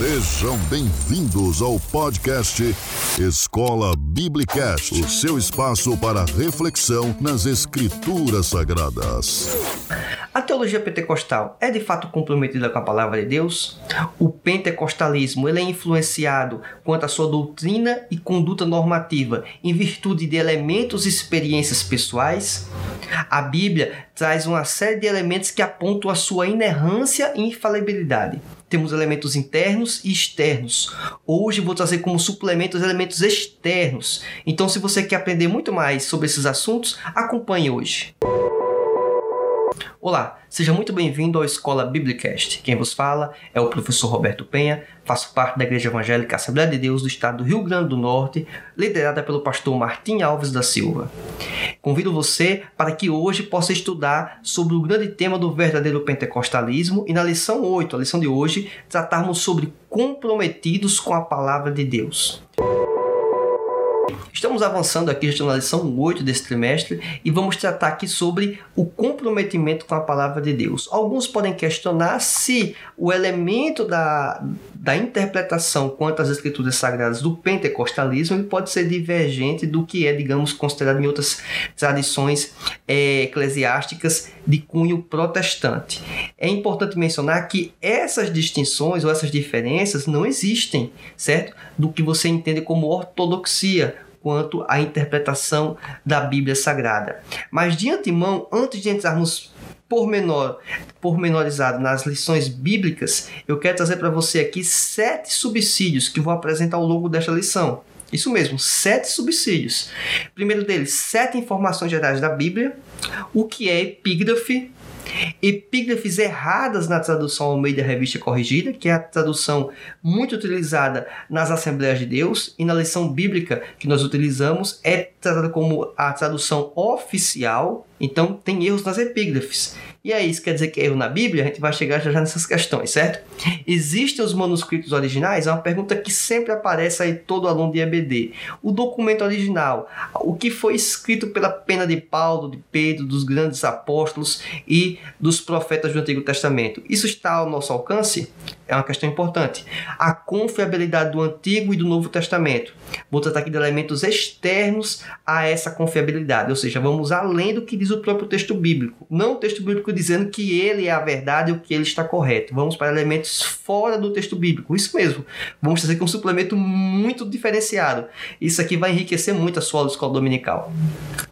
Sejam bem-vindos ao podcast Escola Biblicast, o seu espaço para reflexão nas Escrituras Sagradas. A teologia pentecostal é de fato comprometida com a palavra de Deus? O pentecostalismo ele é influenciado quanto à sua doutrina e conduta normativa em virtude de elementos e experiências pessoais? A Bíblia traz uma série de elementos que apontam a sua inerrância e infalibilidade temos elementos internos e externos. Hoje vou trazer como suplemento os elementos externos. Então, se você quer aprender muito mais sobre esses assuntos, acompanhe hoje. Olá, seja muito bem-vindo ao Escola Biblicast. Quem vos fala é o professor Roberto Penha, faço parte da Igreja Evangélica Assembleia de Deus do Estado do Rio Grande do Norte, liderada pelo pastor Martim Alves da Silva. Convido você para que hoje possa estudar sobre o grande tema do verdadeiro pentecostalismo e na lição 8, a lição de hoje, tratarmos sobre comprometidos com a palavra de Deus. Estamos avançando aqui já na lição 8 desse trimestre e vamos tratar aqui sobre o comprometimento com a palavra de Deus. Alguns podem questionar se o elemento da, da interpretação quanto às escrituras sagradas do pentecostalismo ele pode ser divergente do que é, digamos, considerado em outras tradições é, eclesiásticas de cunho protestante. É importante mencionar que essas distinções ou essas diferenças não existem, certo? Do que você entende como ortodoxia quanto à interpretação da Bíblia Sagrada. Mas de antemão, antes de entrarmos pormenor, pormenorizado nas lições bíblicas, eu quero trazer para você aqui sete subsídios que vou apresentar ao longo desta lição. Isso mesmo, sete subsídios. Primeiro deles, sete informações gerais da Bíblia, o que é epígrafe, epígrafes erradas na tradução ao meio da revista corrigida, que é a tradução muito utilizada nas Assembleias de Deus, e na lição bíblica que nós utilizamos é tratada como a tradução oficial, então tem erros nas epígrafes. E aí, isso quer dizer que é erro na Bíblia? A gente vai chegar já, já nessas questões, certo? Existem os manuscritos originais? É uma pergunta que sempre aparece aí todo aluno de EBD. O documento original, o que foi escrito pela pena de Paulo, de Pedro, dos grandes apóstolos e dos profetas do Antigo Testamento, isso está ao nosso alcance? É uma questão importante. A confiabilidade do Antigo e do Novo Testamento. Vou tratar aqui de elementos externos a essa confiabilidade, ou seja, vamos além do que diz o próprio texto bíblico. Não o texto bíblico dizendo que ele é a verdade e o que ele está correto. Vamos para elementos fora do texto bíblico. Isso mesmo. Vamos trazer aqui um suplemento muito diferenciado. Isso aqui vai enriquecer muito a sua escola dominical.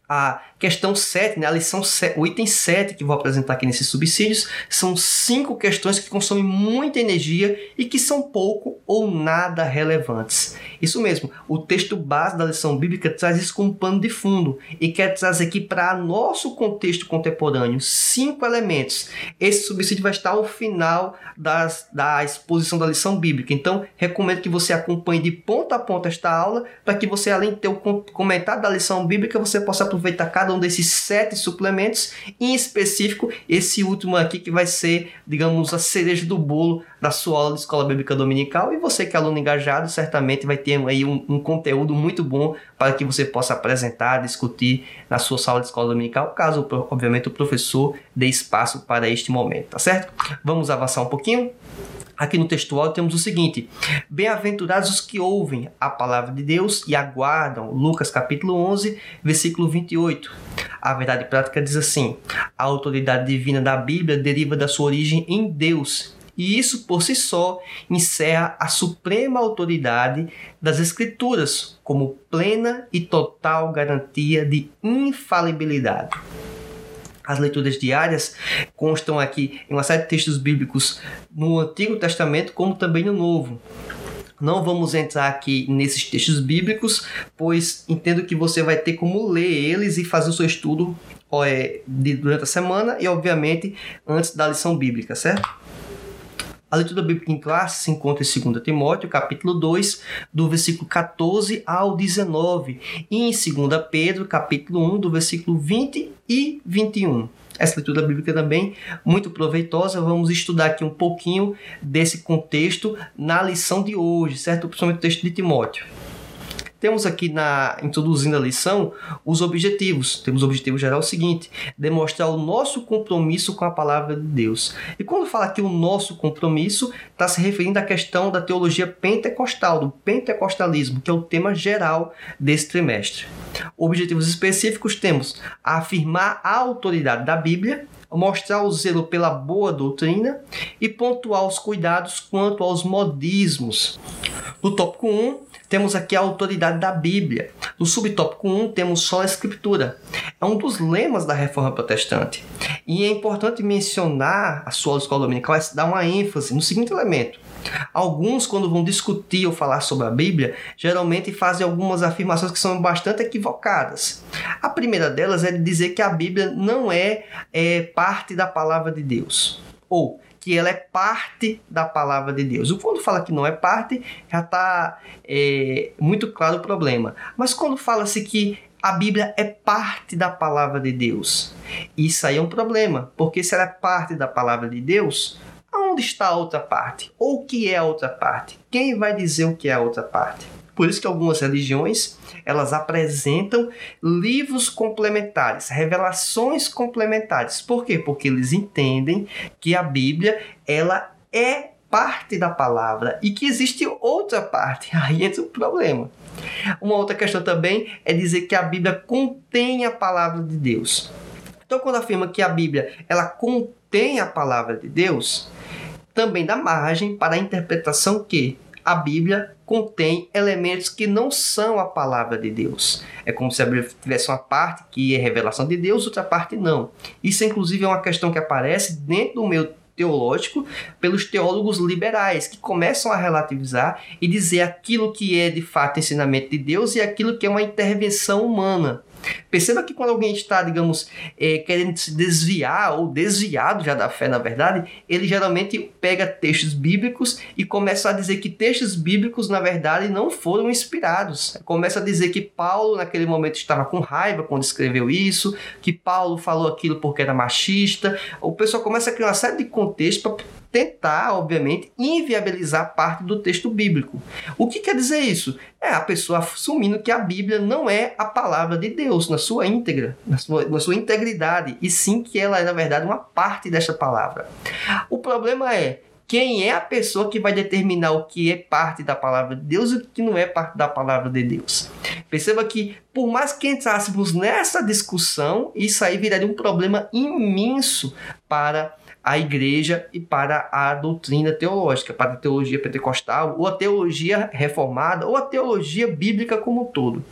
A questão 7, né, a lição 7, o item 7 que vou apresentar aqui nesses subsídios, são cinco questões que consomem muita energia e que são pouco ou nada relevantes. Isso mesmo, o texto base da lição bíblica traz isso como pano de fundo e quer trazer aqui para nosso contexto contemporâneo cinco elementos. Esse subsídio vai estar ao final das, da exposição da lição bíblica. Então, recomendo que você acompanhe de ponta a ponta esta aula para que você, além de ter o comentário da lição bíblica, você possa aproveitar cada um desses sete suplementos, em específico esse último aqui que vai ser, digamos, a cereja do bolo da sua aula de escola bíblica dominical. E você que é aluno engajado, certamente vai ter aí um, um conteúdo muito bom para que você possa apresentar, discutir na sua sala de escola dominical, caso, obviamente, o professor dê espaço para este momento, tá certo? Vamos avançar um pouquinho? Aqui no textual temos o seguinte: Bem-aventurados os que ouvem a palavra de Deus e aguardam. Lucas capítulo 11, versículo 28. A verdade prática diz assim: A autoridade divina da Bíblia deriva da sua origem em Deus. E isso por si só encerra a suprema autoridade das Escrituras como plena e total garantia de infalibilidade. As leituras diárias constam aqui em uma série de textos bíblicos no Antigo Testamento, como também no Novo. Não vamos entrar aqui nesses textos bíblicos, pois entendo que você vai ter como ler eles e fazer o seu estudo é, durante a semana e, obviamente, antes da lição bíblica, certo? A leitura bíblica em classe se encontra em 2 Timóteo, capítulo 2, do versículo 14 ao 19, e em 2 Pedro, capítulo 1, do versículo 20 e 21. Essa leitura bíblica também muito proveitosa. Vamos estudar aqui um pouquinho desse contexto na lição de hoje, certo? Principalmente o texto de Timóteo. Temos aqui na introduzindo a lição os objetivos. Temos o objetivo geral seguinte: demonstrar o nosso compromisso com a palavra de Deus. E quando fala aqui o nosso compromisso, está se referindo à questão da teologia pentecostal, do pentecostalismo, que é o tema geral desse trimestre. Objetivos específicos temos afirmar a autoridade da Bíblia, mostrar o zelo pela boa doutrina e pontuar os cuidados quanto aos modismos. No tópico 1, temos aqui a autoridade da Bíblia. No subtópico 1, temos só a Escritura. É um dos lemas da Reforma Protestante. E é importante mencionar a sua escola dominical, é dar uma ênfase no seguinte elemento. Alguns, quando vão discutir ou falar sobre a Bíblia, geralmente fazem algumas afirmações que são bastante equivocadas. A primeira delas é dizer que a Bíblia não é, é parte da palavra de Deus. Ou que ela é parte da palavra de Deus. Quando fala que não é parte, já está é, muito claro o problema. Mas quando fala-se que a Bíblia é parte da palavra de Deus, isso aí é um problema, porque se ela é parte da palavra de Deus, Onde está a outra parte? Ou o que é a outra parte? Quem vai dizer o que é a outra parte? Por isso que algumas religiões elas apresentam livros complementares, revelações complementares. Por quê? Porque eles entendem que a Bíblia ela é parte da palavra e que existe outra parte. Aí entra o problema. Uma outra questão também é dizer que a Bíblia contém a palavra de Deus. Então, quando afirma que a Bíblia ela contém a palavra de Deus, também dá margem para a interpretação que a Bíblia contém elementos que não são a palavra de Deus. É como se a Bíblia tivesse uma parte que é revelação de Deus, outra parte não. Isso, inclusive, é uma questão que aparece dentro do meu teológico pelos teólogos liberais, que começam a relativizar e dizer aquilo que é de fato ensinamento de Deus e aquilo que é uma intervenção humana. Perceba que quando alguém está, digamos, é, querendo se desviar ou desviado já da fé, na verdade, ele geralmente pega textos bíblicos e começa a dizer que textos bíblicos, na verdade, não foram inspirados. Começa a dizer que Paulo, naquele momento, estava com raiva quando escreveu isso, que Paulo falou aquilo porque era machista. O pessoal começa a criar uma série de contextos para tentar, obviamente, inviabilizar parte do texto bíblico. O que quer dizer isso? É a pessoa assumindo que a Bíblia não é a palavra de Deus na sua íntegra, na sua, na sua integridade, e sim que ela é, na verdade, uma parte desta palavra. O problema é quem é a pessoa que vai determinar o que é parte da palavra de Deus e o que não é parte da palavra de Deus. Perceba que, por mais que entrássemos nessa discussão, isso aí viraria um problema imenso para a igreja e para a doutrina teológica, para a teologia pentecostal, ou a teologia reformada, ou a teologia bíblica como um todo.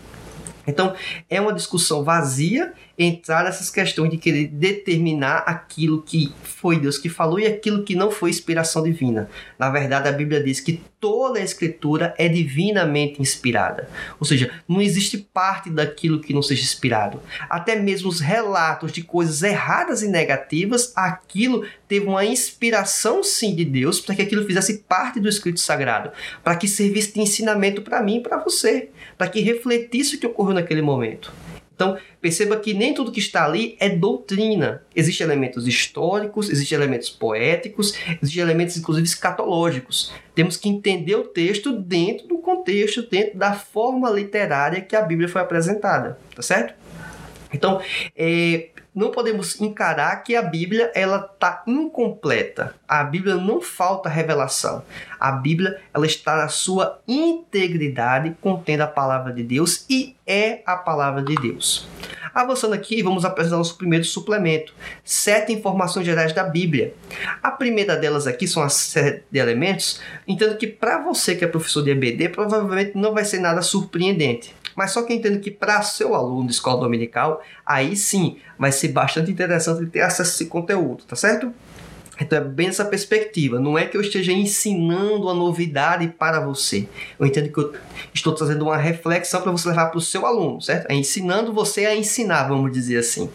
Então, é uma discussão vazia entrar nessas questões de querer determinar aquilo que foi Deus que falou e aquilo que não foi inspiração divina. Na verdade, a Bíblia diz que toda a escritura é divinamente inspirada. Ou seja, não existe parte daquilo que não seja inspirado. Até mesmo os relatos de coisas erradas e negativas, aquilo teve uma inspiração sim de Deus para que aquilo fizesse parte do escrito sagrado, para que servisse de ensinamento para mim e para você, para que refletisse o que ocorreu naquele momento. Então, perceba que nem tudo que está ali é doutrina. Existem elementos históricos, existem elementos poéticos, existem elementos, inclusive, escatológicos. Temos que entender o texto dentro do contexto, dentro da forma literária que a Bíblia foi apresentada, tá certo? Então, é, não podemos encarar que a Bíblia ela está incompleta. A Bíblia não falta revelação. A Bíblia ela está na sua integridade, contendo a palavra de Deus e é a palavra de Deus. Avançando aqui, vamos apresentar nosso primeiro suplemento: sete informações gerais da Bíblia. A primeira delas aqui são as sete elementos. Entendo que para você que é professor de EBD, provavelmente não vai ser nada surpreendente. Mas só que entendo que para seu aluno de escola dominical, aí sim vai ser bastante interessante ter acesso a esse conteúdo, tá certo? Então é bem essa perspectiva. Não é que eu esteja ensinando a novidade para você. Eu entendo que eu estou trazendo uma reflexão para você levar para o seu aluno, certo? É ensinando você a ensinar, vamos dizer assim.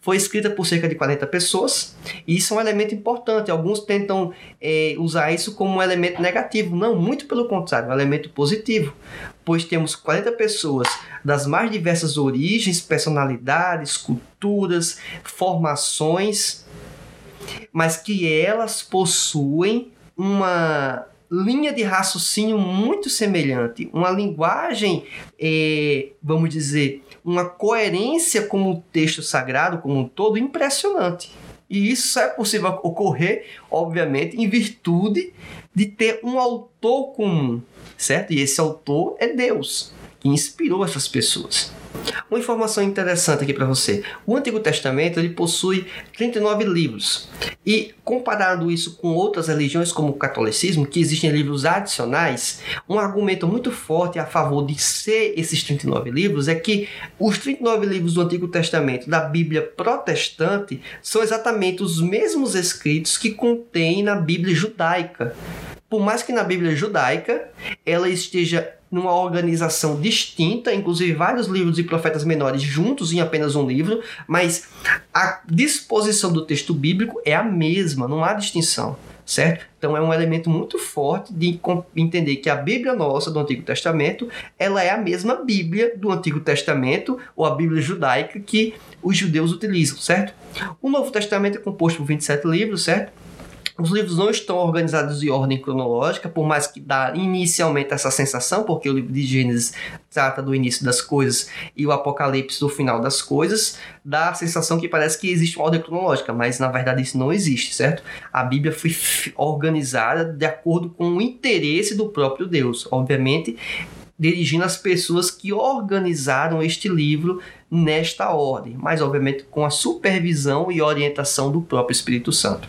Foi escrita por cerca de 40 pessoas e isso é um elemento importante. Alguns tentam é, usar isso como um elemento negativo. Não, muito pelo contrário, um elemento positivo. Pois temos 40 pessoas das mais diversas origens, personalidades, culturas, formações mas que elas possuem uma linha de raciocínio muito semelhante, uma linguagem, é, vamos dizer, uma coerência como o texto sagrado como um todo impressionante. E isso só é possível ocorrer, obviamente, em virtude de ter um autor comum, certo? E esse autor é Deus, que inspirou essas pessoas. Uma informação interessante aqui para você. O Antigo Testamento ele possui 39 livros. E comparando isso com outras religiões como o catolicismo, que existem livros adicionais, um argumento muito forte a favor de ser esses 39 livros é que os 39 livros do Antigo Testamento da Bíblia protestante são exatamente os mesmos escritos que contém na Bíblia judaica. Por mais que na Bíblia judaica ela esteja numa organização distinta, inclusive vários livros e profetas menores juntos em apenas um livro, mas a disposição do texto bíblico é a mesma, não há distinção, certo? Então é um elemento muito forte de entender que a Bíblia nossa do Antigo Testamento, ela é a mesma Bíblia do Antigo Testamento ou a Bíblia judaica que os judeus utilizam, certo? O Novo Testamento é composto por 27 livros, certo? Os livros não estão organizados em ordem cronológica, por mais que dá inicialmente essa sensação, porque o livro de Gênesis trata do início das coisas e o Apocalipse do final das coisas, dá a sensação que parece que existe uma ordem cronológica, mas na verdade isso não existe, certo? A Bíblia foi organizada de acordo com o interesse do próprio Deus, obviamente dirigindo as pessoas que organizaram este livro nesta ordem, mas obviamente com a supervisão e orientação do próprio Espírito Santo.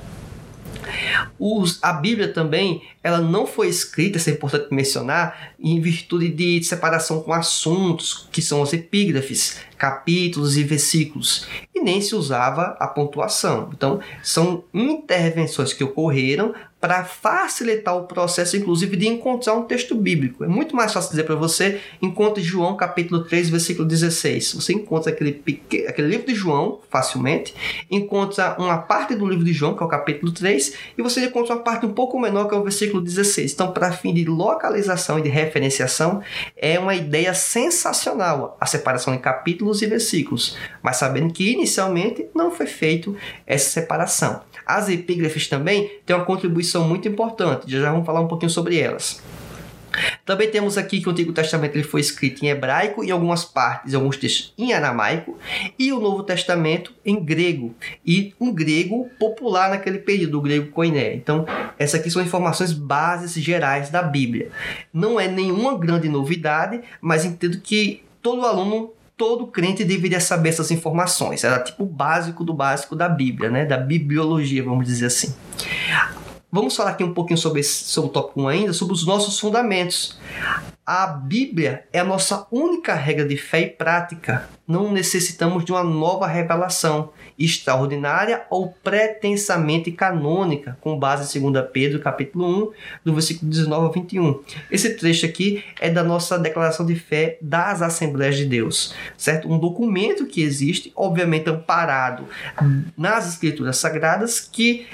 Os, a Bíblia também, ela não foi escrita, isso é importante mencionar, em virtude de separação com assuntos, que são os epígrafes, capítulos e versículos, e nem se usava a pontuação. Então, são intervenções que ocorreram para facilitar o processo, inclusive, de encontrar um texto bíblico. É muito mais fácil dizer para você, encontre João capítulo 3, versículo 16. Você encontra aquele, aquele livro de João facilmente, encontra uma parte do livro de João, que é o capítulo 3, e você encontra uma parte um pouco menor, que é o versículo 16. Então, para fim de localização e de referenciação, é uma ideia sensacional a separação em capítulos e versículos, mas sabendo que inicialmente não foi feito essa separação. As epígrafes também têm uma contribuição muito importante, já, já vamos falar um pouquinho sobre elas. Também temos aqui que o Antigo Testamento ele foi escrito em hebraico e algumas partes, alguns textos em aramaico, e o Novo Testamento em grego, e um grego popular naquele período, o grego koiné. Então, essas aqui são informações bases gerais da Bíblia. Não é nenhuma grande novidade, mas entendo que todo aluno todo crente deveria saber essas informações. Era tipo o básico do básico da Bíblia, né? Da bibliologia, vamos dizer assim. Vamos falar aqui um pouquinho sobre, esse, sobre o tópico 1 ainda, sobre os nossos fundamentos. A Bíblia é a nossa única regra de fé e prática. Não necessitamos de uma nova revelação extraordinária ou pretensamente canônica, com base em 2 Pedro, capítulo 1, do versículo 19 ao 21. Esse trecho aqui é da nossa declaração de fé das Assembleias de Deus, certo? Um documento que existe, obviamente amparado nas Escrituras Sagradas, que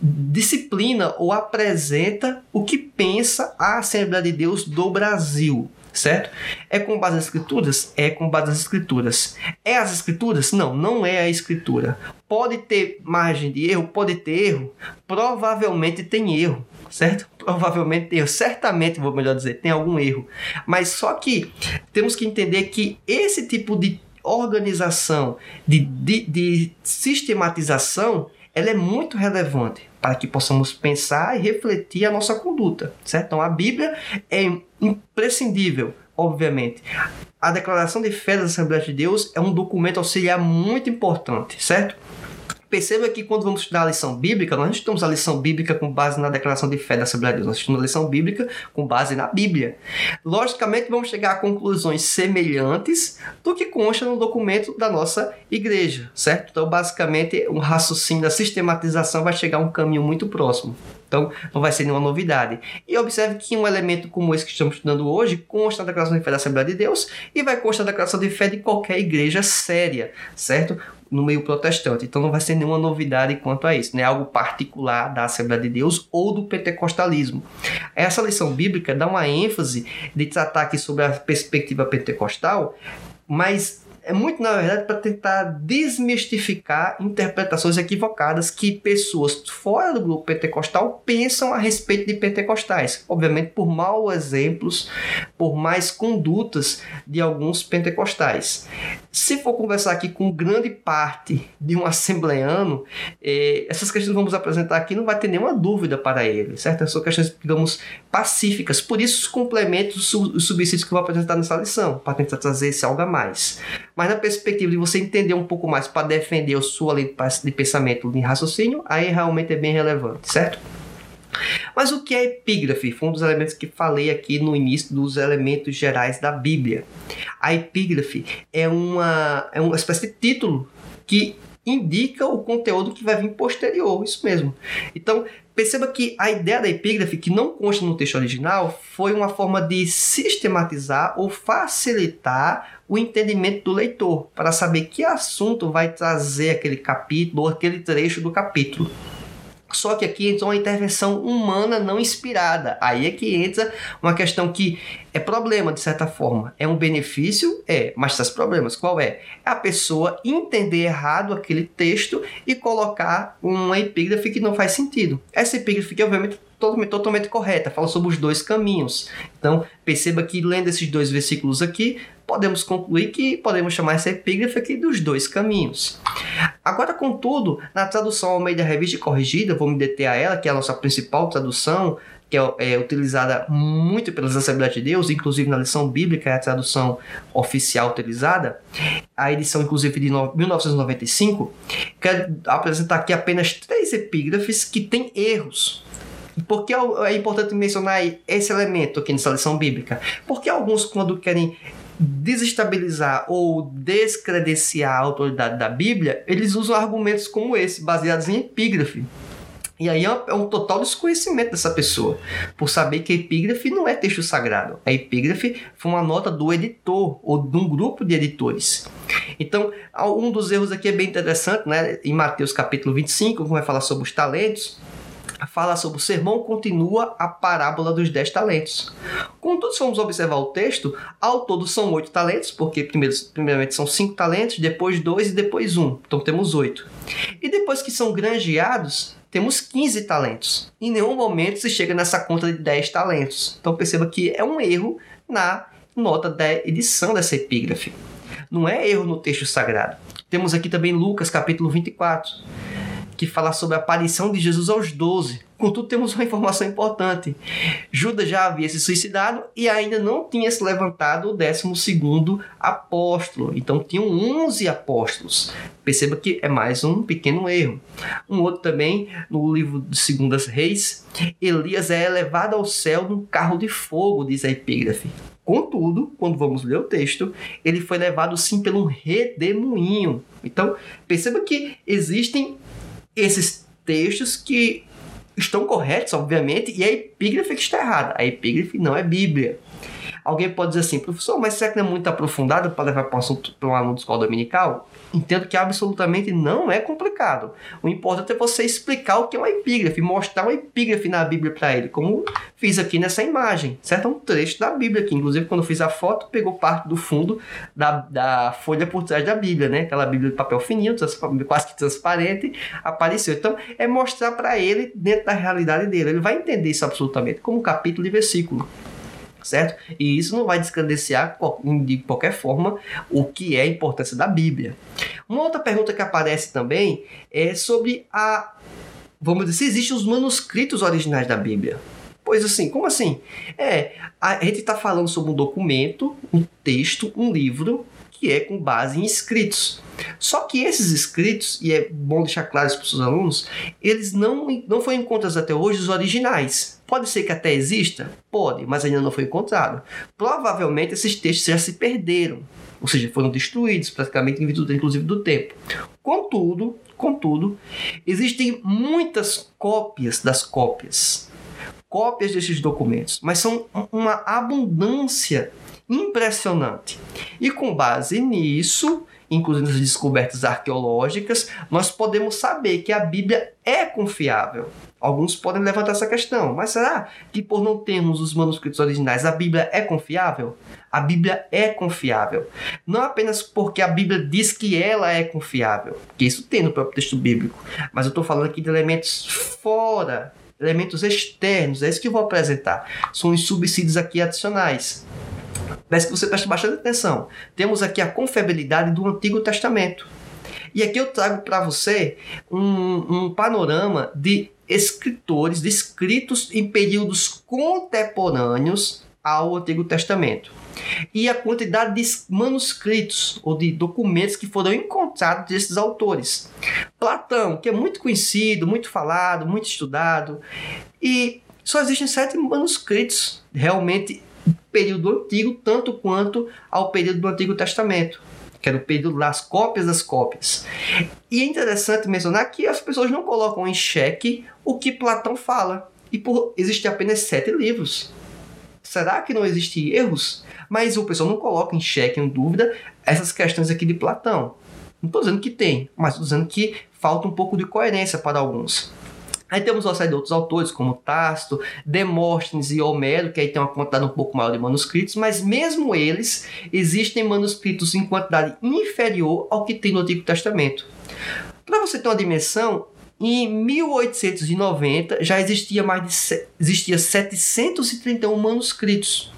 disciplina ou apresenta o que pensa a Assembleia de Deus do Brasil, certo? É com base nas escrituras? É com base nas escrituras. É as escrituras? Não, não é a escritura. Pode ter margem de erro? Pode ter erro? Provavelmente tem erro, certo? Provavelmente tem erro. Certamente, vou melhor dizer, tem algum erro. Mas só que temos que entender que esse tipo de organização, de, de, de sistematização, ela é muito relevante para que possamos pensar e refletir a nossa conduta, certo? Então a Bíblia é imprescindível, obviamente. A declaração de fé das Assembleias de Deus é um documento auxiliar muito importante, certo? Perceba que quando vamos estudar a lição bíblica, nós não estudamos a lição bíblica com base na declaração de fé da Assembleia de Deus, nós estudamos a lição bíblica com base na Bíblia. Logicamente, vamos chegar a conclusões semelhantes do que consta no documento da nossa igreja, certo? Então, basicamente, um raciocínio da sistematização vai chegar a um caminho muito próximo. Então, não vai ser nenhuma novidade. E observe que um elemento como esse que estamos estudando hoje consta da declaração de fé da Assembleia de Deus e vai constar da declaração de fé de qualquer igreja séria, certo? No meio protestante. Então não vai ser nenhuma novidade quanto a isso, né? Algo particular da Assembleia de Deus ou do pentecostalismo. Essa lição bíblica dá uma ênfase de tratar aqui sobre a perspectiva pentecostal, mas é muito, na verdade, para tentar desmistificar interpretações equivocadas que pessoas fora do grupo pentecostal pensam a respeito de pentecostais. Obviamente, por maus exemplos, por mais condutas de alguns pentecostais. Se for conversar aqui com grande parte de um assembleano, eh, essas questões que vamos apresentar aqui não vai ter nenhuma dúvida para ele, certo? São questões, digamos, pacíficas. Por isso, os complementos, os subsídios que eu vou apresentar nessa lição, para tentar trazer esse algo a mais. Mas na perspectiva de você entender um pouco mais para defender a sua linha de pensamento, de raciocínio, aí realmente é bem relevante, certo? Mas o que é epígrafe? Foi um dos elementos que falei aqui no início dos elementos gerais da Bíblia. A epígrafe é uma, é uma espécie de título que indica o conteúdo que vai vir posterior, isso mesmo. Então, perceba que a ideia da epígrafe, que não consta no texto original, foi uma forma de sistematizar ou facilitar o entendimento do leitor, para saber que assunto vai trazer aquele capítulo ou aquele trecho do capítulo. Só que aqui entra uma intervenção humana não inspirada. Aí é que entra uma questão que é problema, de certa forma. É um benefício? É, mas traz problemas. Qual é? É a pessoa entender errado aquele texto e colocar uma epígrafe que não faz sentido. Essa epígrafe que, obviamente, totalmente, totalmente correta, fala sobre os dois caminhos. Então, perceba que lendo esses dois versículos aqui, podemos concluir que podemos chamar essa epígrafe aqui dos dois caminhos. Agora, contudo, na tradução ao meio da revista corrigida, vou me deter a ela, que é a nossa principal tradução, que é, é, utilizada muito pelas Assembleias de Deus, inclusive na lição bíblica, é a tradução oficial utilizada, a edição, inclusive, de 1995, quero apresentar aqui apenas três epígrafes que têm erros. Por que é importante mencionar esse elemento aqui nessa lição bíblica? Porque alguns, quando querem desestabilizar ou descredenciar a autoridade da Bíblia, eles usam argumentos como esse, baseados em epígrafe. E aí é um total desconhecimento dessa pessoa, por saber que epígrafe não é texto sagrado. A epígrafe foi uma nota do editor ou de um grupo de editores. Então, um dos erros aqui é bem interessante, né? Em Mateus capítulo 25, como vai falar sobre os talentos, fala sobre o sermão continua a parábola dos dez talentos. Contudo, se formos observar o texto, ao todo são oito talentos, porque primeiro, primeiramente são cinco talentos, depois dois e depois um. Então temos oito. E depois que são granjeados, temos 15 talentos. Em nenhum momento se chega nessa conta de 10 talentos. Então perceba que é um erro na nota da edição dessa epígrafe. Não é erro no texto sagrado. Temos aqui também Lucas capítulo 24 que fala sobre a aparição de Jesus aos 12. Contudo, temos uma informação importante. Judas já havia se suicidado e ainda não tinha se levantado o 12 apóstolo. Então, tinham 11 apóstolos. Perceba que é mais um pequeno erro. Um outro também, no livro de Segundas Reis, Elias é elevado ao céu num carro de fogo, diz a epígrafe. Contudo, quando vamos ler o texto, ele foi levado sim pelo redemoinho. Então, perceba que existem esses textos que estão corretos, obviamente, e a epígrafe que está errada. A epígrafe não é Bíblia. Alguém pode dizer assim, professor, mas será que não é muito aprofundado para levar para um assunto para um aluno de escola dominical? Entendo que absolutamente não é complicado. O importante é você explicar o que é uma epígrafe, mostrar uma epígrafe na Bíblia para ele, como fiz aqui nessa imagem. Certo? É um trecho da Bíblia que, inclusive, quando eu fiz a foto, pegou parte do fundo da, da folha por trás da Bíblia, né? Aquela Bíblia de papel fininho, quase que transparente, apareceu. Então, é mostrar para ele dentro da realidade dele. Ele vai entender isso absolutamente, como capítulo e versículo certo? E isso não vai descredenciar de qualquer forma o que é a importância da Bíblia. Uma outra pergunta que aparece também é sobre a vamos dizer, se existem os manuscritos originais da Bíblia. Pois assim, como assim? É, a gente está falando sobre um documento, um texto, um livro que é com base em escritos. Só que esses escritos, e é bom deixar claro isso para os seus alunos, eles não, não foram encontrados até hoje os originais. Pode ser que até exista? Pode, mas ainda não foi encontrado. Provavelmente esses textos já se perderam, ou seja, foram destruídos praticamente em virtude inclusive do tempo. Contudo, contudo, existem muitas cópias das cópias. Cópias desses documentos, mas são uma abundância impressionante. E com base nisso, inclusive nas descobertas arqueológicas, nós podemos saber que a Bíblia é confiável. Alguns podem levantar essa questão, mas será que por não termos os manuscritos originais, a Bíblia é confiável? A Bíblia é confiável. Não apenas porque a Bíblia diz que ela é confiável, que isso tem no próprio texto bíblico, mas eu estou falando aqui de elementos fora, elementos externos, é isso que eu vou apresentar. São os subsídios aqui adicionais. Peço que você preste bastante atenção. Temos aqui a confiabilidade do Antigo Testamento. E aqui eu trago para você um, um panorama de escritores, de escritos em períodos contemporâneos ao Antigo Testamento. E a quantidade de manuscritos ou de documentos que foram encontrados desses autores. Platão, que é muito conhecido, muito falado, muito estudado, e só existem sete manuscritos realmente período antigo, tanto quanto ao período do Antigo Testamento que era o período das cópias das cópias. E é interessante mencionar que as pessoas não colocam em xeque o que Platão fala. E por existir apenas sete livros. Será que não existem erros? Mas o pessoal não coloca em xeque, em dúvida, essas questões aqui de Platão. Não estou dizendo que tem, mas estou dizendo que falta um pouco de coerência para alguns. Aí temos uma série de outros autores, como Tácito, Demóstenes e Homero, que aí tem uma quantidade um pouco maior de manuscritos, mas mesmo eles existem manuscritos em quantidade inferior ao que tem no Antigo Testamento. Para você ter uma dimensão, em 1890 já existia mais de existia 731 manuscritos.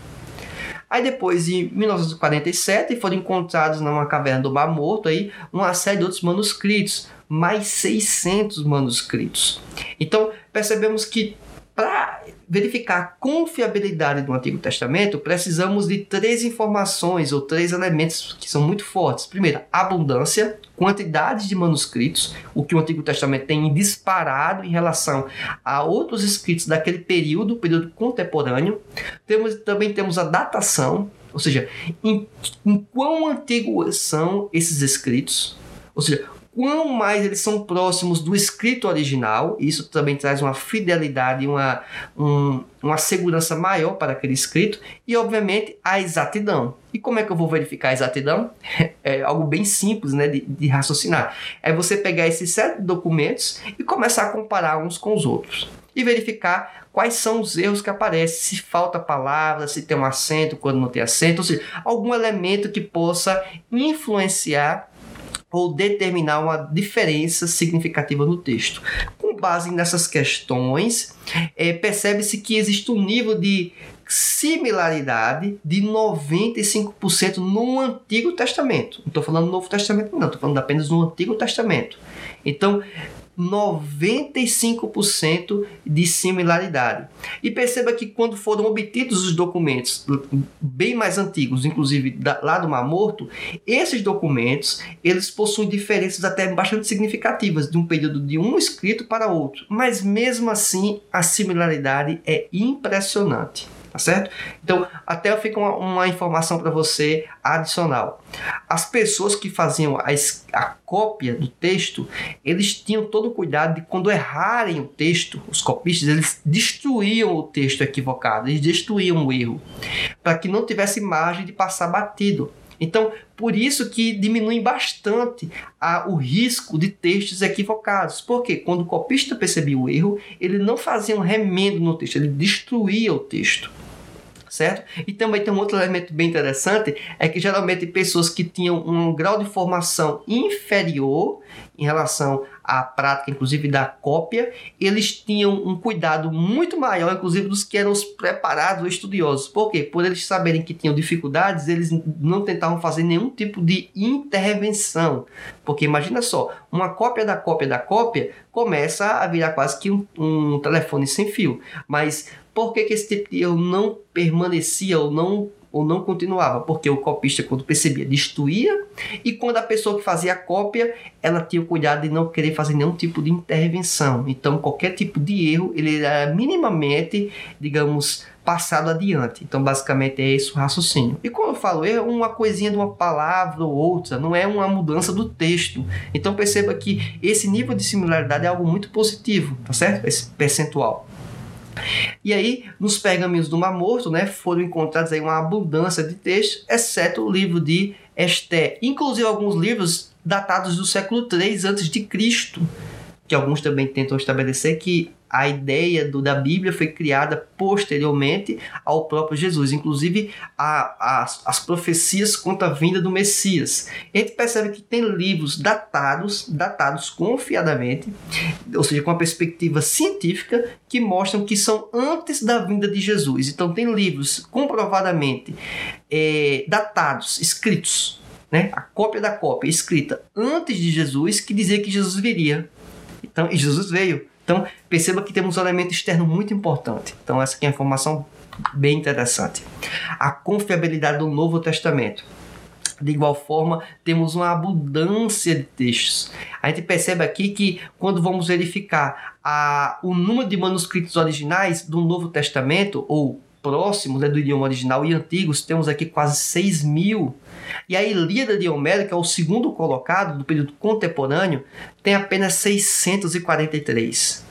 Aí depois, em 1947, foram encontrados numa caverna do Mar Morto aí, uma série de outros manuscritos mais 600 manuscritos. Então, percebemos que para verificar a confiabilidade do Antigo Testamento, precisamos de três informações ou três elementos que são muito fortes. Primeiro, abundância, quantidade de manuscritos, o que o Antigo Testamento tem disparado em relação a outros escritos daquele período, período contemporâneo. Temos, também temos a datação, ou seja, em, em quão antigos são esses escritos, ou seja, quão mais eles são próximos do escrito original, isso também traz uma fidelidade, uma, um, uma segurança maior para aquele escrito, e obviamente a exatidão. E como é que eu vou verificar a exatidão? É algo bem simples né, de, de raciocinar. É você pegar esses sete documentos e começar a comparar uns com os outros. E verificar quais são os erros que aparecem, se falta palavra, se tem um acento quando não tem acento, ou seja, algum elemento que possa influenciar ou determinar uma diferença significativa no texto. Com base nessas questões, é, percebe-se que existe um nível de similaridade de 95% no Antigo Testamento. Não estou falando do Novo Testamento, não, estou falando apenas do Antigo Testamento. Então, 95% de similaridade. E perceba que quando foram obtidos os documentos bem mais antigos, inclusive lá do Mar Morto, esses documentos eles possuem diferenças até bastante significativas de um período de um escrito para outro, mas mesmo assim a similaridade é impressionante tá certo? Então, até fica uma, uma informação para você adicional. As pessoas que faziam a, a cópia do texto, eles tinham todo o cuidado de quando errarem o texto, os copistas, eles destruíam o texto equivocado, eles destruíam o erro, para que não tivesse margem de passar batido. Então, por isso que diminui bastante a, o risco de textos equivocados. Porque quando o copista percebia o erro, ele não fazia um remendo no texto, ele destruía o texto certo? E também tem um outro elemento bem interessante, é que geralmente pessoas que tinham um grau de formação inferior em relação à prática, inclusive da cópia, eles tinham um cuidado muito maior, inclusive dos que eram os preparados ou estudiosos. Por quê? Por eles saberem que tinham dificuldades, eles não tentavam fazer nenhum tipo de intervenção. Porque imagina só, uma cópia da cópia da cópia começa a virar quase que um, um telefone sem fio. Mas por que, que esse tipo de erro não permanecia ou não ou não continuava, porque o copista, quando percebia, destruía, e quando a pessoa que fazia a cópia, ela tinha o cuidado de não querer fazer nenhum tipo de intervenção. Então, qualquer tipo de erro, ele era minimamente, digamos, passado adiante. Então, basicamente, é esse o raciocínio. E como eu falo, é uma coisinha de uma palavra ou outra, não é uma mudança do texto. Então, perceba que esse nível de similaridade é algo muito positivo, tá certo? Esse percentual. E aí, nos pergaminhos do Mar Morto, né, foram encontrados aí uma abundância de textos, exceto o livro de Esté. Inclusive alguns livros datados do século III a.C., que alguns também tentam estabelecer que a ideia do, da Bíblia foi criada posteriormente ao próprio Jesus, inclusive a, a, as profecias quanto à vinda do Messias. A gente percebe que tem livros datados, datados confiadamente, ou seja, com a perspectiva científica, que mostram que são antes da vinda de Jesus. Então, tem livros comprovadamente é, datados, escritos, né? a cópia da cópia, escrita antes de Jesus, que dizia que Jesus viria. Então, e Jesus veio. Então, perceba que temos um elemento externo muito importante. Então, essa aqui é uma informação bem interessante. A confiabilidade do Novo Testamento. De igual forma, temos uma abundância de textos. A gente percebe aqui que, quando vamos verificar a, o número de manuscritos originais do Novo Testamento, ou próximos né, do idioma original e antigos, temos aqui quase 6 mil. E a Ilíada de Homero, que é o segundo colocado do período contemporâneo, tem apenas 643.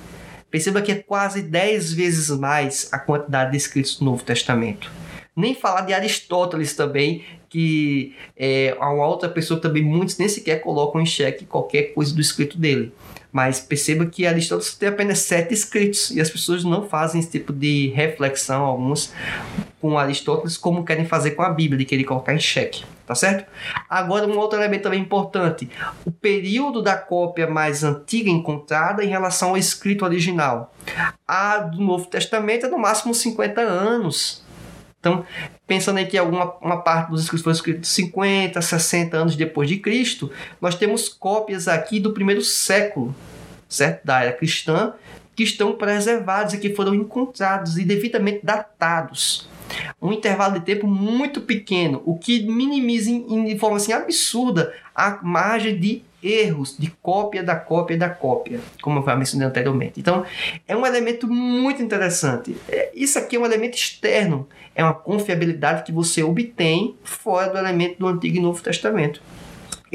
Perceba que é quase 10 vezes mais a quantidade de escritos do Novo Testamento. Nem falar de Aristóteles também, que é uma outra pessoa que também muitos nem sequer colocam em xeque qualquer coisa do escrito dele. Mas perceba que Aristóteles tem apenas sete escritos e as pessoas não fazem esse tipo de reflexão, alguns, com Aristóteles, como querem fazer com a Bíblia, de querer colocar em xeque. Tá certo? Agora, um outro elemento também importante: o período da cópia mais antiga encontrada em relação ao escrito original. A do Novo Testamento é no máximo 50 anos. Então, pensando em que alguma uma parte dos escritos foram escritos 50, 60 anos depois de Cristo, nós temos cópias aqui do primeiro século, certo? Da era cristã, que estão preservados e que foram encontrados e devidamente datados. Um intervalo de tempo muito pequeno, o que minimiza de forma assim absurda a margem de erros de cópia da cópia da cópia, como eu já mencionei anteriormente. Então, é um elemento muito interessante. É, isso aqui é um elemento externo, é uma confiabilidade que você obtém fora do elemento do Antigo e Novo Testamento.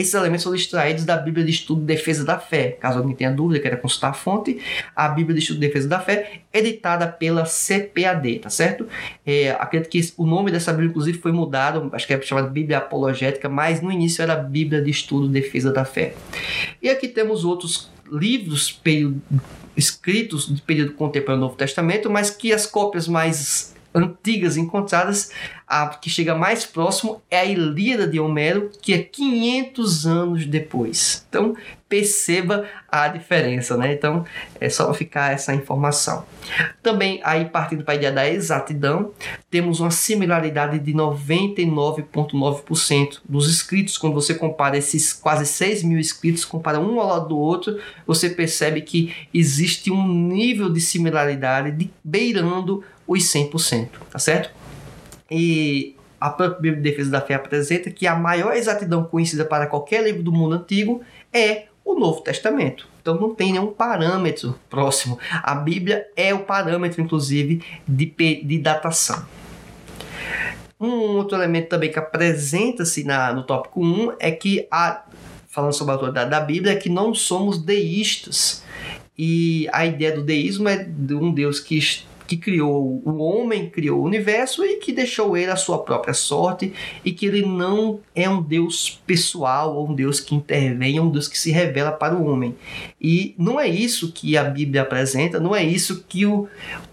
Esses elementos são extraídos da Bíblia de Estudo de Defesa da Fé. Caso alguém tenha dúvida, queira consultar a fonte, a Bíblia de Estudo de Defesa da Fé, editada pela CPAD, tá certo? É, acredito que o nome dessa Bíblia, inclusive, foi mudado, acho que é chamada Bíblia Apologética, mas no início era Bíblia de Estudo de Defesa da Fé. E aqui temos outros livros escritos de período contemporâneo do Novo Testamento, mas que as cópias mais antigas encontradas, a que chega mais próximo é a Ilíada de Homero, que é 500 anos depois. Então, perceba a diferença, né? Então, é só ficar essa informação. Também, aí partindo para a ideia da exatidão, temos uma similaridade de 99,9% dos escritos. Quando você compara esses quase 6 mil escritos, compara um ao lado do outro, você percebe que existe um nível de similaridade de beirando os 100%, tá certo? E a própria Defesa da Fé apresenta que a maior exatidão conhecida para qualquer livro do mundo antigo é o Novo Testamento. Então não tem nenhum parâmetro próximo. A Bíblia é o parâmetro, inclusive, de, de datação. Um outro elemento também que apresenta-se no tópico 1 é que, a, falando sobre a autoridade da Bíblia, é que não somos deístas. E a ideia do deísmo é de um Deus que que criou o homem, criou o universo e que deixou ele a sua própria sorte e que ele não é um Deus pessoal ou um Deus que intervém, é um Deus que se revela para o homem. E não é isso que a Bíblia apresenta, não é isso que o,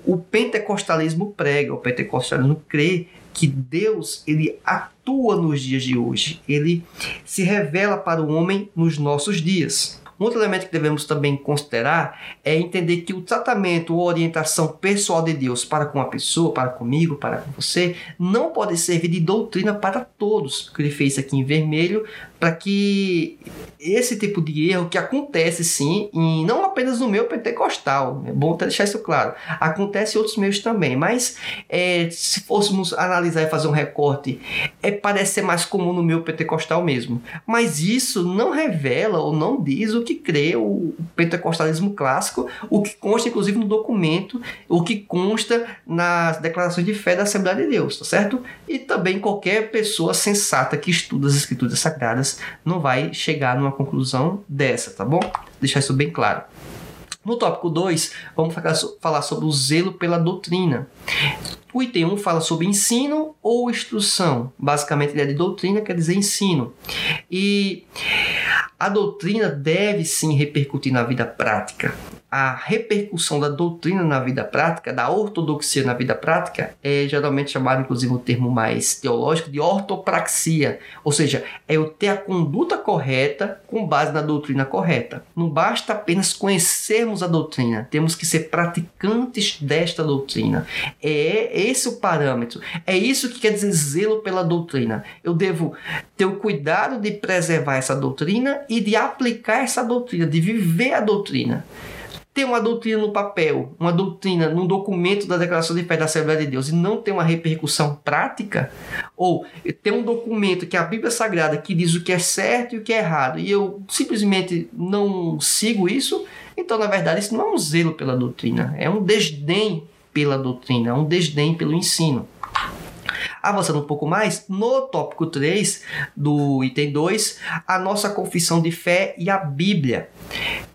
o pentecostalismo prega. O pentecostalismo crê que Deus ele atua nos dias de hoje, ele se revela para o homem nos nossos dias. Um outro elemento que devemos também considerar é entender que o tratamento ou orientação pessoal de Deus para com a pessoa, para comigo, para com você, não pode servir de doutrina para todos, que ele fez aqui em vermelho, para que esse tipo de erro que acontece sim, e não apenas no meu pentecostal, é bom deixar isso claro, acontece em outros meios também, mas é, se fôssemos analisar e fazer um recorte, é, parece ser mais comum no meu pentecostal mesmo, mas isso não revela ou não diz o que crê o pentecostalismo clássico, o que consta inclusive no documento, o que consta nas declarações de fé da Assembleia de Deus, tá certo? E também qualquer pessoa sensata que estuda as escrituras sagradas não vai chegar numa conclusão dessa, tá bom? Deixar isso bem claro. No tópico 2, vamos falar sobre o zelo pela doutrina. O item 1 fala sobre ensino ou instrução. Basicamente, a ideia de doutrina quer dizer ensino. E a doutrina deve sim repercutir na vida prática. a repercussão da doutrina na vida prática, da ortodoxia na vida prática, é geralmente chamado, inclusive, o termo mais teológico de ortopraxia, ou seja, é eu ter a conduta correta com base na doutrina correta. Não basta apenas conhecermos a doutrina, temos que ser praticantes desta doutrina. É esse o parâmetro, é isso que quer dizer zelo pela doutrina. Eu devo ter o cuidado de preservar essa doutrina e de aplicar essa doutrina, de viver a doutrina. Ter uma doutrina no papel, uma doutrina num documento da declaração de fé da Assembleia de Deus e não ter uma repercussão prática, ou ter um documento que é a Bíblia Sagrada que diz o que é certo e o que é errado, e eu simplesmente não sigo isso, então na verdade isso não é um zelo pela doutrina, é um desdém pela doutrina, um desdém pelo ensino. Avançando um pouco mais, no tópico 3 do item 2, a nossa confissão de fé e a Bíblia.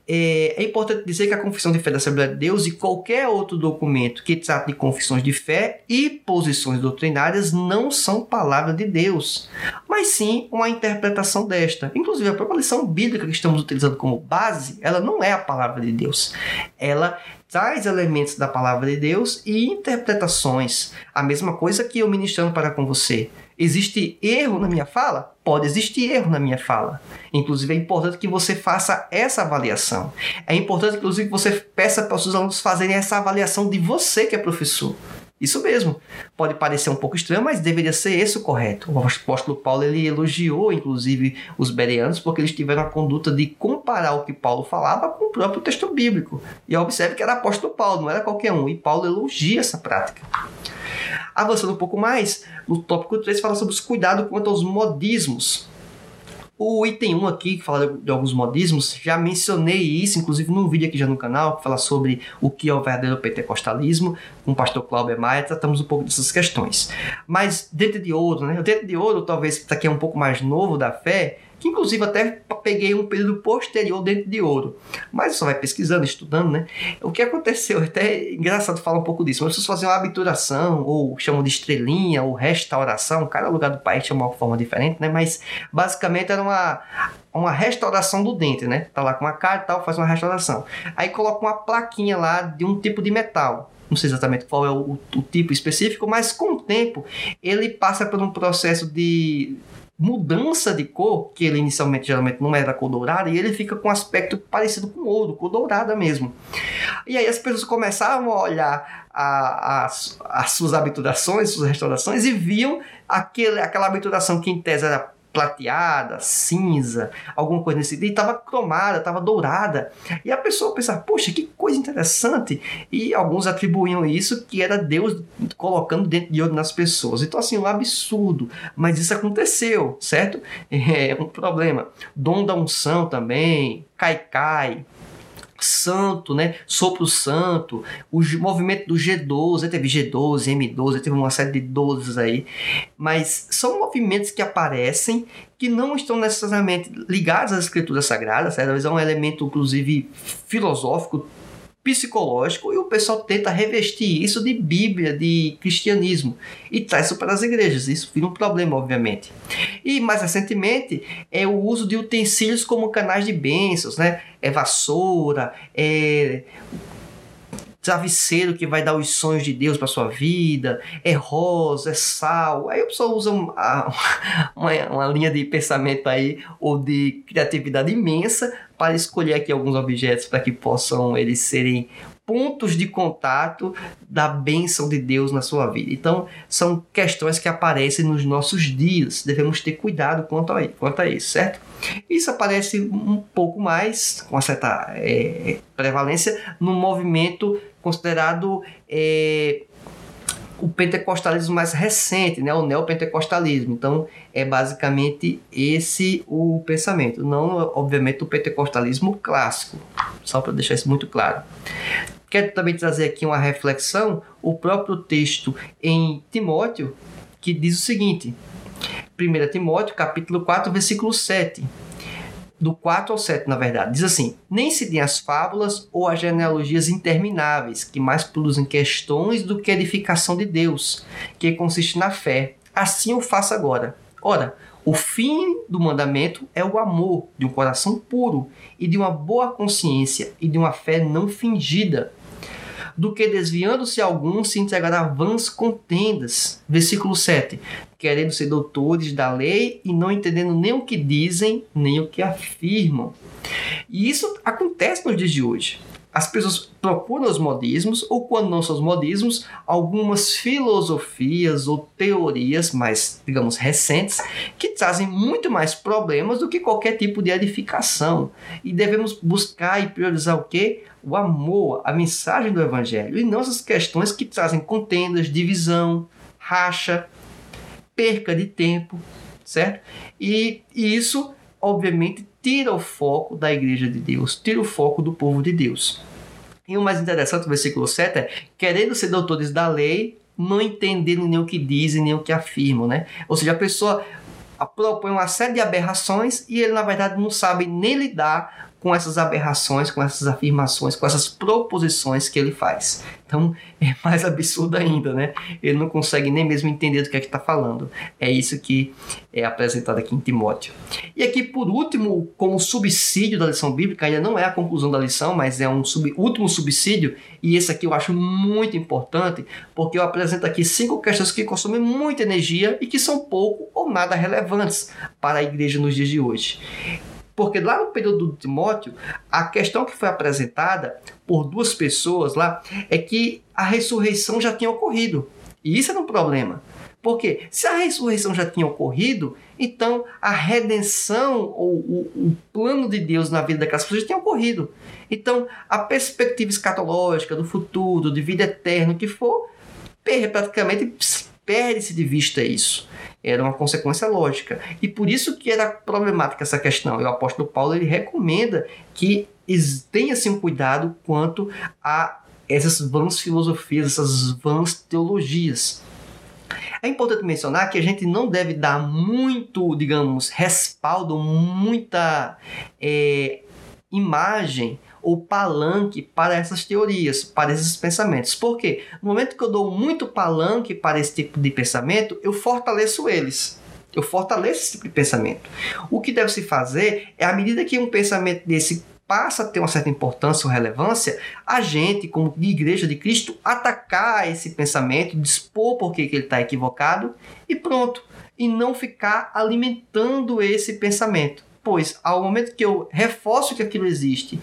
É, é, importante dizer que a Confissão de Fé da Assembleia de Deus e qualquer outro documento que trate de confissões de fé e posições doutrinárias não são palavra de Deus, mas sim uma interpretação desta. Inclusive, a própria lição bíblica que estamos utilizando como base, ela não é a palavra de Deus. Ela traz elementos da palavra de Deus e interpretações. A mesma coisa que eu ministrando para com você. Existe erro na minha fala? Pode existir erro na minha fala. Inclusive, é importante que você faça essa avaliação. É importante, inclusive, que você peça para os seus alunos fazerem essa avaliação de você que é professor. Isso mesmo. Pode parecer um pouco estranho, mas deveria ser esse o correto. O apóstolo Paulo ele elogiou, inclusive, os bereanos porque eles tiveram a conduta de comparar o que Paulo falava com o próprio texto bíblico. E observe que era apóstolo Paulo, não era qualquer um. E Paulo elogia essa prática. Avançando um pouco mais, o tópico 3 fala sobre os cuidados quanto aos modismos. O item 1 aqui, que fala de alguns modismos, já mencionei isso, inclusive num vídeo aqui já no canal, que fala sobre o que é o verdadeiro pentecostalismo, com o pastor Cláudio Maia, tratamos um pouco dessas questões. Mas dentro de ouro, né? O dentro de ouro, talvez para quem é um pouco mais novo da fé, que inclusive até peguei um período posterior dentro de ouro. Mas só vai pesquisando, estudando, né? O que aconteceu, é até é engraçado falar um pouco disso, mas vocês faziam uma abituração, ou chamam de estrelinha, ou restauração, cada lugar do país chama uma forma diferente, né? Mas basicamente era uma uma restauração do dente, né? Tá lá com uma cara e tal, faz uma restauração. Aí coloca uma plaquinha lá de um tipo de metal. Não sei exatamente qual é o, o tipo específico, mas com o tempo ele passa por um processo de mudança de cor, que ele inicialmente geralmente não era cor dourada, e ele fica com um aspecto parecido com ouro, cor dourada mesmo. E aí as pessoas começavam a olhar a, a, as suas habiturações, suas restaurações, e viam aquele, aquela habituração que em tese era plateada, cinza, alguma coisa nesse e estava cromada, estava dourada. E a pessoa pensava, poxa, que coisa interessante. E alguns atribuíam isso que era Deus colocando dentro de ouro nas pessoas. Então, assim, um absurdo. Mas isso aconteceu, certo? É um problema. Dom da unção também, cai-cai, santo, né? Sopro santo, o movimento do G12, teve G12, M12, teve uma série de 12 aí, mas são movimentos que aparecem que não estão necessariamente ligados às escrituras sagradas, certo? é um elemento inclusive filosófico psicológico e o pessoal tenta revestir isso de Bíblia, de cristianismo e traz isso para as igrejas. Isso vira um problema, obviamente. E mais recentemente é o uso de utensílios como canais de bênçãos, né? É vassoura, é travesseiro que vai dar os sonhos de Deus para sua vida, é rosa, é sal. Aí a pessoa usa uma, uma, uma, linha de pensamento aí ou de criatividade imensa para escolher aqui alguns objetos para que possam eles serem pontos de contato da bênção de Deus na sua vida. Então, são questões que aparecem nos nossos dias. Devemos ter cuidado quanto a, quanto a isso, certo? Isso aparece um pouco mais, com uma certa é, prevalência, no movimento considerado é, o pentecostalismo mais recente, né, o neopentecostalismo. Então, é basicamente esse o pensamento, não, obviamente, o pentecostalismo clássico, só para deixar isso muito claro. Quero também trazer aqui uma reflexão, o próprio texto em Timóteo, que diz o seguinte, 1 Timóteo, capítulo 4, versículo 7 do 4 ao 7, na verdade. Diz assim: Nem se deem as fábulas ou as genealogias intermináveis, que mais produzem questões do que edificação de Deus, que consiste na fé. Assim o faça agora. Ora, O fim do mandamento é o amor de um coração puro e de uma boa consciência e de uma fé não fingida, do que desviando-se alguns se entregar a vãs contendas. Versículo 7. Querendo ser doutores da lei e não entendendo nem o que dizem, nem o que afirmam. E isso acontece nos dias de hoje as pessoas procuram os modismos, ou quando não são os modismos, algumas filosofias ou teorias mais, digamos, recentes, que trazem muito mais problemas do que qualquer tipo de edificação. E devemos buscar e priorizar o quê? O amor, a mensagem do Evangelho, e não essas questões que trazem contendas, divisão, racha, perca de tempo, certo? E, e isso, obviamente, tira o foco da igreja de Deus, tira o foco do povo de Deus. E o mais interessante do versículo 7 é: querendo ser doutores da lei, não entendendo nem o que dizem, nem o que afirmam, né? Ou seja, a pessoa propõe uma série de aberrações e ele, na verdade, não sabe nem lidar com essas aberrações, com essas afirmações, com essas proposições que ele faz. Então é mais absurdo ainda, né? Ele não consegue nem mesmo entender do que é que está falando. É isso que é apresentado aqui em Timóteo. E aqui, por último, como subsídio da lição bíblica, ainda não é a conclusão da lição, mas é um sub, último subsídio, e esse aqui eu acho muito importante, porque eu apresento aqui cinco questões que consomem muita energia e que são pouco ou nada relevantes para a igreja nos dias de hoje. Porque lá no período do Timóteo, a questão que foi apresentada por duas pessoas lá é que a ressurreição já tinha ocorrido. E isso era um problema. Porque se a ressurreição já tinha ocorrido, então a redenção ou o, o, plano de Deus na vida daquelas pessoas já tinha ocorrido. Então a perspectiva escatológica do futuro, de vida eterna, que for, praticamente perde-se de vista isso. Era uma consequência lógica. E por isso que era problemática essa questão. E o apóstolo Paulo ele recomenda que tenha-se um cuidado quanto a essas vãs filosofias, essas vãs teologias. É importante mencionar que a gente não deve dar muito, digamos, respaldo, muita é, imagem ou palanque para essas teorias, para esses pensamentos. Por quê? No momento que eu dou muito palanque para esse tipo de pensamento, eu fortaleço eles. Eu fortaleço esse tipo de pensamento. O que deve se fazer é, à medida que um pensamento desse passa a ter uma certa importância ou relevância, a gente, como igreja de Cristo, atacar esse pensamento, dispor por que ele está equivocado e pronto. E não ficar alimentando esse pensamento. Pois, ao momento que eu reforço que aquilo existe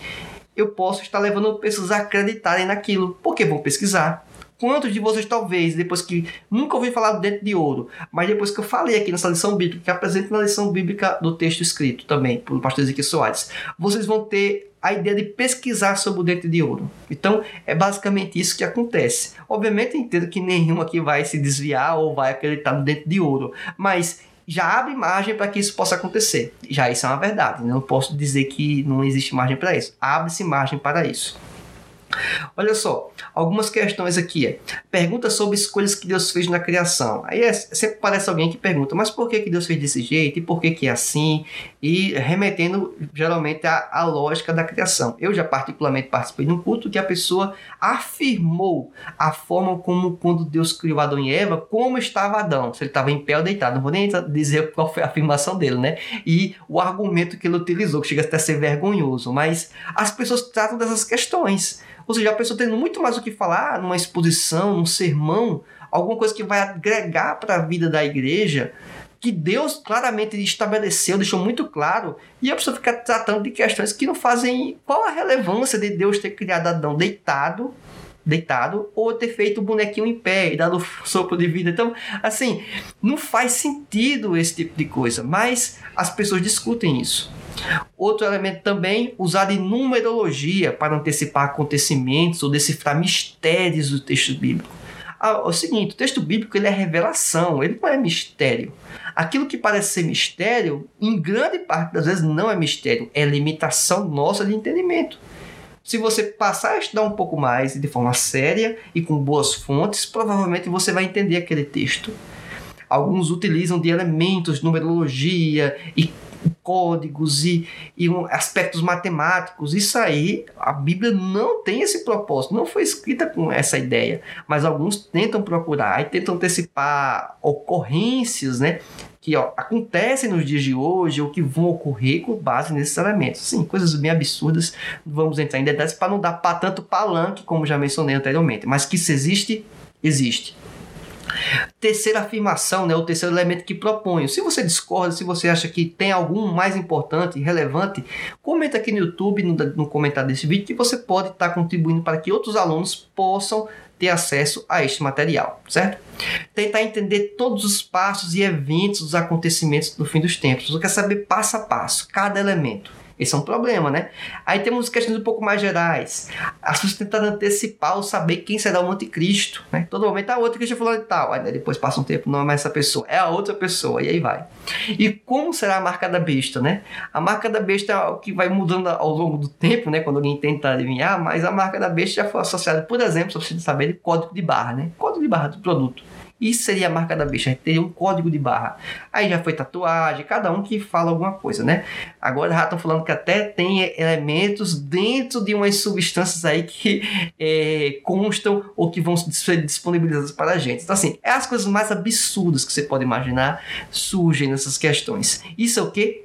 eu posso estar levando pessoas a acreditarem naquilo, porque vão pesquisar. Quantos de vocês, talvez, depois que nunca ouvi falar do dente de ouro, mas depois que eu falei aqui nessa lição bíblica, que apresento na lição bíblica do texto escrito também, pelo pastor Ezequiel Soares, vocês vão ter a ideia de pesquisar sobre o dente de ouro. Então, é basicamente isso que acontece. Obviamente, entendo que nenhum aqui vai se desviar ou vai acreditar no dente de ouro, mas já abre margem para que isso possa acontecer. Já isso é uma verdade. Não posso dizer que não existe margem para isso. Abre-se margem para isso. Olha só, algumas questões aqui. É. Pergunta sobre escolhas que Deus fez na criação. Aí é, sempre parece alguém que pergunta, mas por que, que Deus fez desse jeito? E por que, que é assim? E remetendo geralmente à, à lógica da criação. Eu já particularmente participei de um culto que a pessoa afirmou a forma como quando Deus criou Adão e Eva, como estava Adão. Se ele estava em pé ou deitado. Não vou nem dizer qual foi a afirmação dele, né? E o argumento que ele utilizou, que chega até a ser vergonhoso. Mas as pessoas tratam dessas questões. Ou seja, a pessoa tendo muito mais o que falar numa exposição, num sermão, alguma coisa que vai agregar para a vida da igreja, que Deus claramente estabeleceu, deixou muito claro, e a pessoa fica tratando de questões que não fazem. Qual a relevância de Deus ter criado Adão deitado? deitado ou ter feito o bonequinho em pé e dado sopro de vida. Então, assim, não faz sentido esse tipo de coisa, mas as pessoas discutem isso. Outro elemento também, usado em numerologia para antecipar acontecimentos ou decifrar mistérios do texto bíblico. Ah, é o seguinte, o texto bíblico ele é revelação, ele não é mistério. Aquilo que parece ser mistério, em grande parte das vezes não é mistério, é limitação nossa de entendimento. Se você passar a estudar um pouco mais de forma séria e com boas fontes, provavelmente você vai entender aquele texto. Alguns utilizam de elementos, numerologia e códigos e, e um, aspectos matemáticos. Isso aí, a Bíblia não tem esse propósito, não foi escrita com essa ideia, mas alguns tentam procurar e tentam antecipar ocorrências, né? que ó, acontecem nos dias de hoje ou que vão ocorrer com base nesses elementos. Sim, coisas bem absurdas, vamos entrar em detalhes para não dar para tanto palanque, como já mencionei anteriormente, mas que isso existe, existe. Terceira afirmação, né, o terceiro elemento que proponho. Se você discorda, se você acha que tem algum mais importante, relevante, comenta aqui no YouTube, no, no comentário desse vídeo, que você pode estar contribuindo para que outros alunos possam ter acesso a este material, certo? Tentar entender todos os passos e eventos, os acontecimentos do fim dos tempos. Você quer saber passo a passo, cada elemento. Esse é um problema, né? Aí temos questões um pouco mais gerais. As pessoas tentando antecipar ou saber quem será o anticristo, né? Todo momento, ah, o anticristo falou e tal. Aí depois passa um tempo, não é mais essa pessoa, é a outra pessoa, e aí vai. E como será a marca da besta, né? A marca da besta é o que vai mudando ao longo do tempo, né? Quando alguém tenta adivinhar, mas a marca da besta já foi associada, por exemplo, só precisa saber, de código de barra, né? Código de barra do produto. Isso seria a marca da besta, teria um código de barra. Aí já foi tatuagem, cada um que fala alguma coisa, né? Agora já estão falando que até tem elementos dentro de umas substâncias aí que é, constam ou que vão ser disponibilizadas para a gente. Então, assim, é as coisas mais absurdas que você pode imaginar surgem nessas questões. Isso é o que?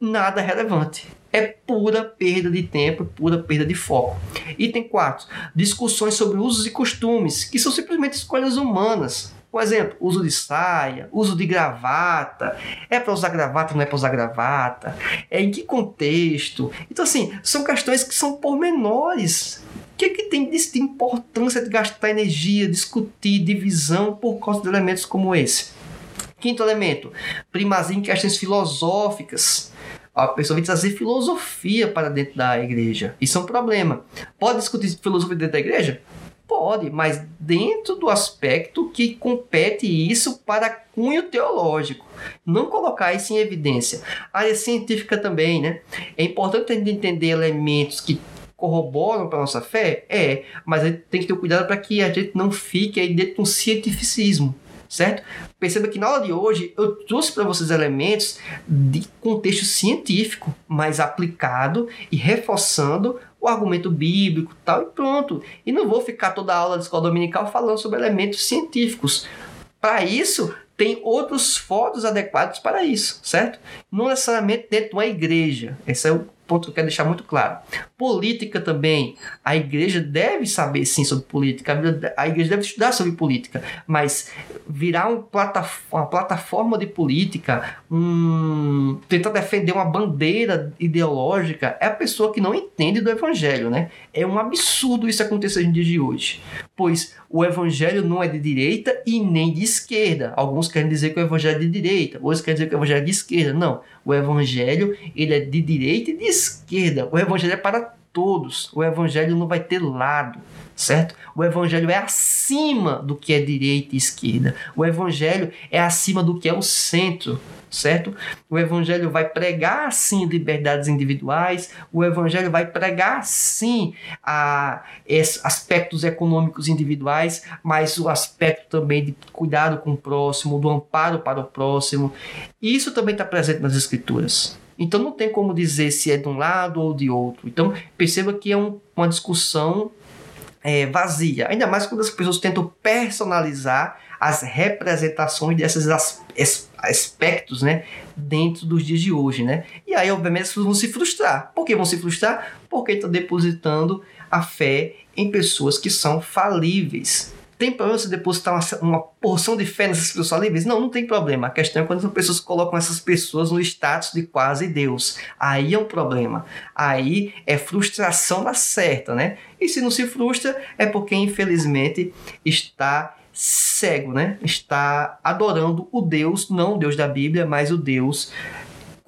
Nada relevante é pura perda de tempo, pura perda de foco. Item 4. Discussões sobre usos e costumes, que são simplesmente escolhas humanas. Por exemplo, uso de saia, uso de gravata. É para usar gravata, não é para usar gravata? É em que contexto? Então, assim, são questões que são pormenores. O que, é que tem de importância de gastar energia, discutir divisão por causa de elementos como esse? Quinto elemento, primazia em questões filosóficas. A pessoa vem trazer filosofia para dentro da igreja. Isso é um problema. Pode discutir filosofia dentro da igreja? Pode, mas dentro do aspecto que compete isso para cunho teológico. Não colocar isso em evidência. A área científica também, né? É importante a gente entender elementos que corroboram para a nossa fé? É, mas a gente tem que ter cuidado para que a gente não fique aí dentro de um cientificismo certo? Perceba que na aula de hoje eu trouxe para vocês elementos de contexto científico, mas aplicado e reforçando o argumento bíblico tal, e pronto. E não vou ficar toda a aula de escola dominical falando sobre elementos científicos. Para isso, tem outros fóruns adequados para isso, certo? Não necessariamente dentro de uma igreja. Esse é o ponto que eu quero deixar muito claro. Política também. A igreja deve saber sim sobre política, a igreja deve estudar sobre política, mas virar um uma plataforma de política, um, tentar defender uma bandeira ideológica, é a pessoa que não entende do evangelho, né? É um absurdo isso acontecer no dia de hoje, pois o evangelho não é de direita e nem de esquerda. Alguns querem dizer que o evangelho é de direita, outros querem dizer que o evangelho é de esquerda. Não, o evangelho ele é de direita e de esquerda. O evangelho é para todos. O evangelho não vai ter lado, certo? O evangelho é acima do que é direita e esquerda. O evangelho é acima do que é o centro certo? O evangelho vai pregar sim liberdades individuais, o evangelho vai pregar sim a, aspectos econômicos individuais, mas o aspecto também de cuidado com o próximo, do amparo para o próximo. Isso também está presente nas escrituras. Então não tem como dizer se é de um lado ou de outro. Então perceba que é um, uma discussão é, vazia, ainda mais quando as pessoas tentam personalizar as representações desses aspectos, né, dentro dos dias de hoje, né? E aí, obviamente, as pessoas vão se frustrar. Por que vão se frustrar? Porque estão depositando a fé em pessoas que são falíveis. Tem problema se depositar uma, uma, porção de fé nessas pessoas falíveis? Não, não tem problema. A questão é quando as pessoas colocam essas pessoas no status de quase Deus. Aí é um problema. Aí é frustração da certa, né? E se não se frustra, é porque infelizmente está cego, né? Está adorando o Deus, não o Deus da Bíblia, mas o Deus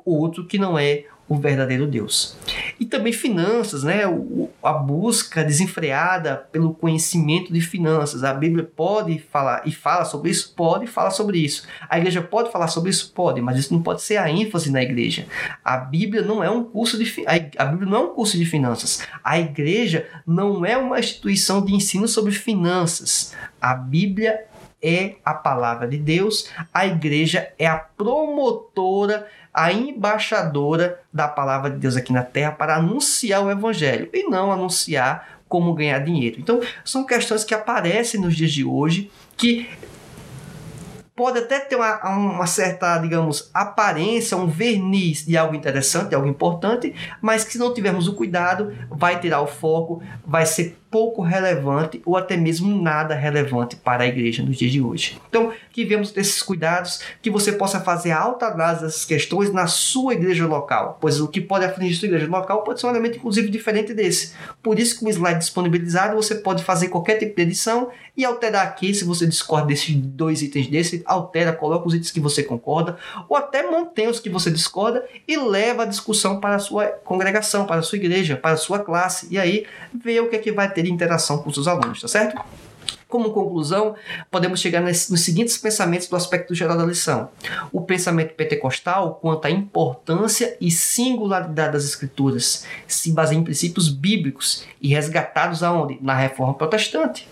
outro que não é o verdadeiro Deus. E também finanças, né? O, a busca desenfreada pelo conhecimento de finanças. A Bíblia pode falar e fala sobre isso? Pode falar sobre isso. A igreja pode falar sobre isso? Pode, mas isso não pode ser a ênfase na igreja. A Bíblia não é um curso de a Bíblia não é um curso de finanças. A igreja não é uma instituição de ensino sobre finanças. A Bíblia é a palavra de Deus, a igreja é a promotora a embaixadora da palavra de Deus aqui na terra para anunciar o evangelho e não anunciar como ganhar dinheiro. Então, são questões que aparecem nos dias de hoje que pode até ter uma, uma, certa, digamos, aparência, um verniz de algo interessante, de algo importante, mas que se não tivermos o cuidado, vai tirar o foco, vai ser pouco relevante ou até mesmo nada relevante para a igreja nos dias de hoje. Então, que vemos desses cuidados, que você possa fazer alta análise dessas questões na sua igreja local, pois o que pode afligir sua igreja local pode ser um elemento inclusive diferente desse. Por isso que o slide disponibilizado você pode fazer qualquer tipo de edição e alterar aqui, se você discorda desses dois itens desse, altera, coloca os itens que você concorda, ou até mantém os que você discorda e leva a discussão para a sua congregação, para a sua igreja, para a sua classe, e aí vê o que é que vai ter de interação com os seus alunos, tá certo? Como conclusão, podemos chegar nos seguintes pensamentos do aspecto geral da lição. O pensamento pentecostal quanto à importância e singularidade das escrituras se baseia em princípios bíblicos e resgatados aonde? Na reforma protestante.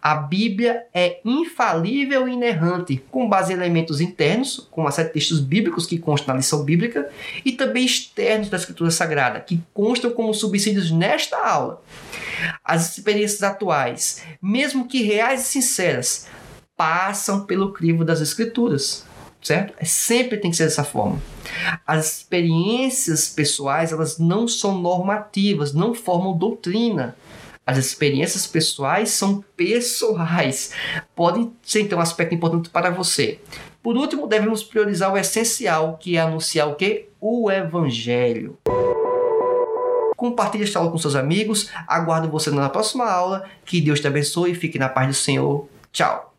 A Bíblia é infalível e inerrante, com base em elementos internos, como a sete textos bíblicos que constam na lição bíblica, e também externos da Escritura Sagrada, que constam como subsídios nesta aula. As experiências atuais, mesmo que reais e sinceras, passam pelo crivo das Escrituras certo? É, sempre tem que ser dessa forma. As experiências pessoais, elas não são normativas, não formam doutrina. As experiências pessoais são pessoais, podem ser então um aspecto importante para você. Por último, devemos priorizar o essencial, que é anunciar o que? O Evangelho. Compartilhe esta aula com seus amigos. Aguardo você na próxima aula. Que Deus te abençoe e fique na paz do Senhor. Tchau.